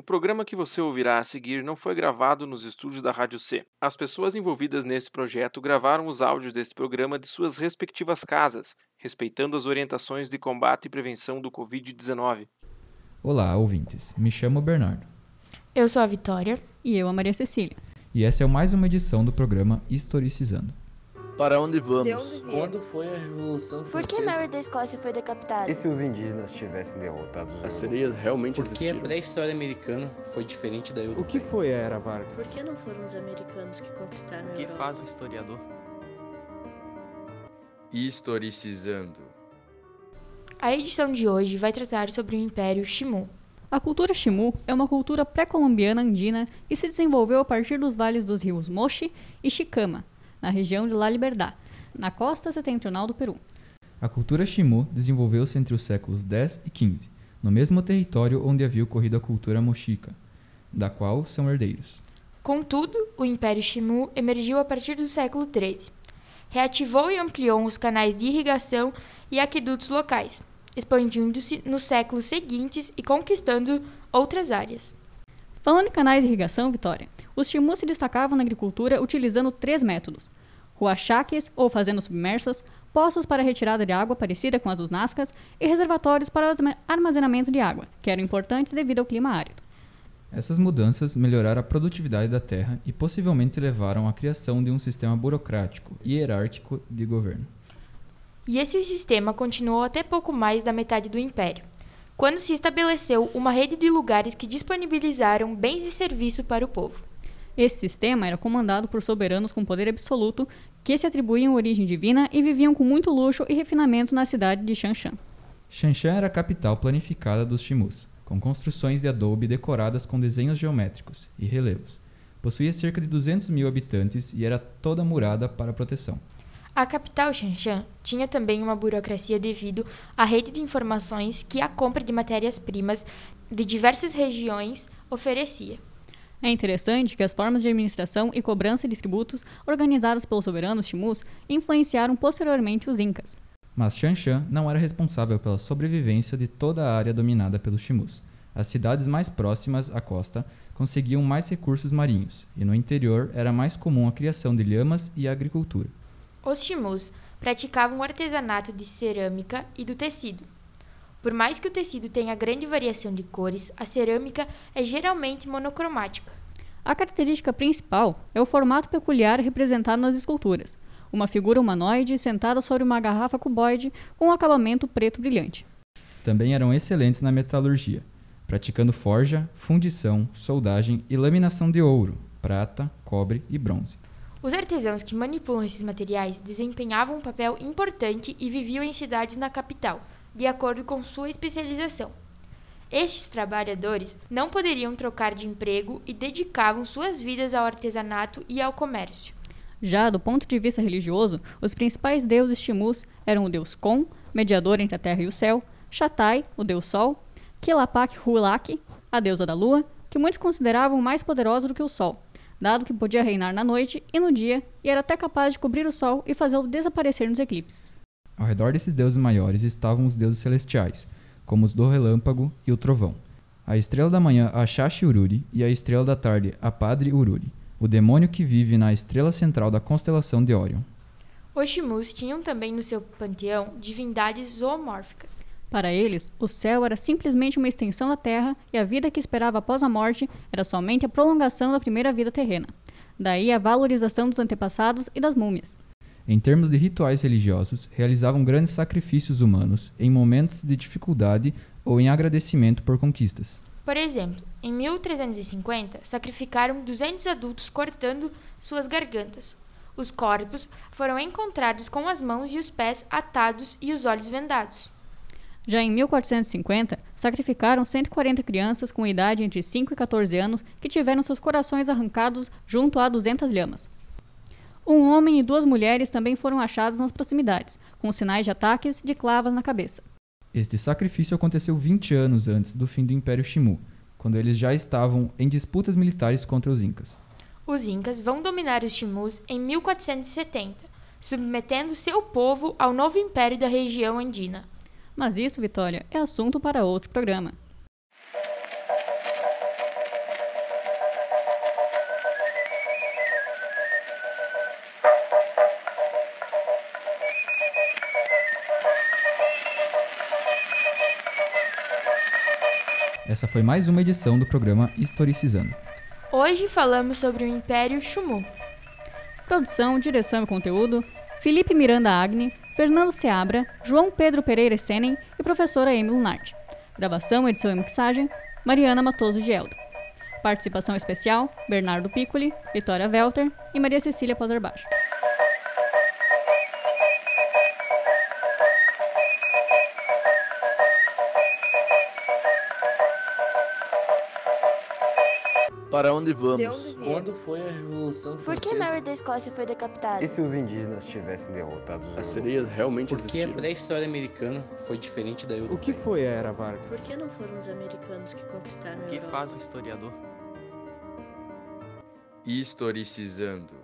O programa que você ouvirá a seguir não foi gravado nos estúdios da Rádio C. As pessoas envolvidas nesse projeto gravaram os áudios deste programa de suas respectivas casas, respeitando as orientações de combate e prevenção do Covid-19. Olá, ouvintes. Me chamo Bernardo. Eu sou a Vitória. E eu, a Maria Cecília. E essa é mais uma edição do programa Historicizando. Para onde vamos? De onde? Quando foi a Revolução Por que Francesa? Mary da Escócia foi decapitada? E se os indígenas tivessem derrotado os As sereias realmente Por que a existiram? pré-história americana foi diferente da O europeia? que foi a Era Vargas? Por que não foram os americanos que conquistaram a O que Europa? faz um historiador? Historicizando. A edição de hoje vai tratar sobre o Império Shimu. A cultura Chimu é uma cultura pré-colombiana andina que se desenvolveu a partir dos vales dos rios Mochi e Chicama, na região de La Liberdad, na costa setentrional do Peru. A cultura Shimu desenvolveu-se entre os séculos X e XV, no mesmo território onde havia ocorrido a cultura mochica, da qual são herdeiros. Contudo, o Império Shimu emergiu a partir do século XIII. Reativou e ampliou os canais de irrigação e aquedutos locais, expandindo-se nos séculos seguintes e conquistando outras áreas. Falando em canais de irrigação, Vitória, os Chimu se destacavam na agricultura utilizando três métodos: ruachaques, ou fazendas submersas, poços para retirada de água parecida com as dos Nazcas e reservatórios para arma- armazenamento de água, que eram importantes devido ao clima árido. Essas mudanças melhoraram a produtividade da terra e possivelmente levaram à criação de um sistema burocrático e hierárquico de governo. E esse sistema continuou até pouco mais da metade do Império, quando se estabeleceu uma rede de lugares que disponibilizaram bens e serviço para o povo. Esse sistema era comandado por soberanos com poder absoluto que se atribuíam origem divina e viviam com muito luxo e refinamento na cidade de Shanshan. Shanshan era a capital planificada dos Chimus, com construções de adobe decoradas com desenhos geométricos e relevos. Possuía cerca de 200 mil habitantes e era toda murada para proteção. A capital Shanshan tinha também uma burocracia devido à rede de informações que a compra de matérias-primas de diversas regiões oferecia. É interessante que as formas de administração e cobrança de tributos organizadas pelos soberanos Chimus influenciaram posteriormente os Incas. Mas Shanshan não era responsável pela sobrevivência de toda a área dominada pelos Chimus. As cidades mais próximas à costa conseguiam mais recursos marinhos, e no interior era mais comum a criação de lhamas e a agricultura. Os Chimus praticavam o artesanato de cerâmica e do tecido. Por mais que o tecido tenha grande variação de cores, a cerâmica é geralmente monocromática. A característica principal é o formato peculiar representado nas esculturas, uma figura humanoide sentada sobre uma garrafa cuboide com um acabamento preto brilhante. Também eram excelentes na metalurgia, praticando forja, fundição, soldagem e laminação de ouro, prata, cobre e bronze. Os artesãos que manipulam esses materiais desempenhavam um papel importante e viviam em cidades na capital, de acordo com sua especialização. Estes trabalhadores não poderiam trocar de emprego e dedicavam suas vidas ao artesanato e ao comércio. Já do ponto de vista religioso, os principais deuses Chimus eram o deus Kon, mediador entre a terra e o céu, Shatai, o deus Sol, Kilapak Hulak, a deusa da lua, que muitos consideravam mais poderosa do que o sol, dado que podia reinar na noite e no dia e era até capaz de cobrir o sol e fazê-lo desaparecer nos eclipses. Ao redor desses deuses maiores estavam os deuses celestiais, como os do relâmpago e o trovão. A estrela da manhã, a Shashi Ururi, e a estrela da tarde, a Padre Ururi, o demônio que vive na estrela central da constelação de Órion. Os Chimus tinham também no seu panteão divindades zoomórficas. Para eles, o céu era simplesmente uma extensão da terra e a vida que esperava após a morte era somente a prolongação da primeira vida terrena. Daí a valorização dos antepassados e das múmias. Em termos de rituais religiosos, realizavam grandes sacrifícios humanos em momentos de dificuldade ou em agradecimento por conquistas. Por exemplo, em 1350, sacrificaram 200 adultos cortando suas gargantas. Os corpos foram encontrados com as mãos e os pés atados e os olhos vendados. Já em 1450, sacrificaram 140 crianças com idade entre 5 e 14 anos que tiveram seus corações arrancados junto a 200 lhamas. Um homem e duas mulheres também foram achados nas proximidades, com sinais de ataques de clavas na cabeça. Este sacrifício aconteceu 20 anos antes do fim do Império Shimu, quando eles já estavam em disputas militares contra os Incas. Os Incas vão dominar os Chimus em 1470, submetendo seu povo ao novo império da região andina. Mas isso, Vitória, é assunto para outro programa. Essa foi mais uma edição do programa Historicizando. Hoje falamos sobre o Império Chumu. Produção, direção e conteúdo: Felipe Miranda Agni, Fernando Seabra, João Pedro Pereira Senen e professora Emily Lunardi. Gravação, edição e mixagem: Mariana Matoso de Elda. Participação especial: Bernardo Piccoli, Vitória Welter e Maria Cecília Poserbaixo. Para onde vamos? De onde Quando foi a Revolução Por que Francesa? Mary da Escócia foi decapitada? E se os indígenas tivessem derrotado os As sereias realmente Porque a existiram? pré-história americana foi diferente da O europeia. que foi a Era Vargas? Por que não foram os americanos que conquistaram a O que Europa? faz um historiador? Historicizando.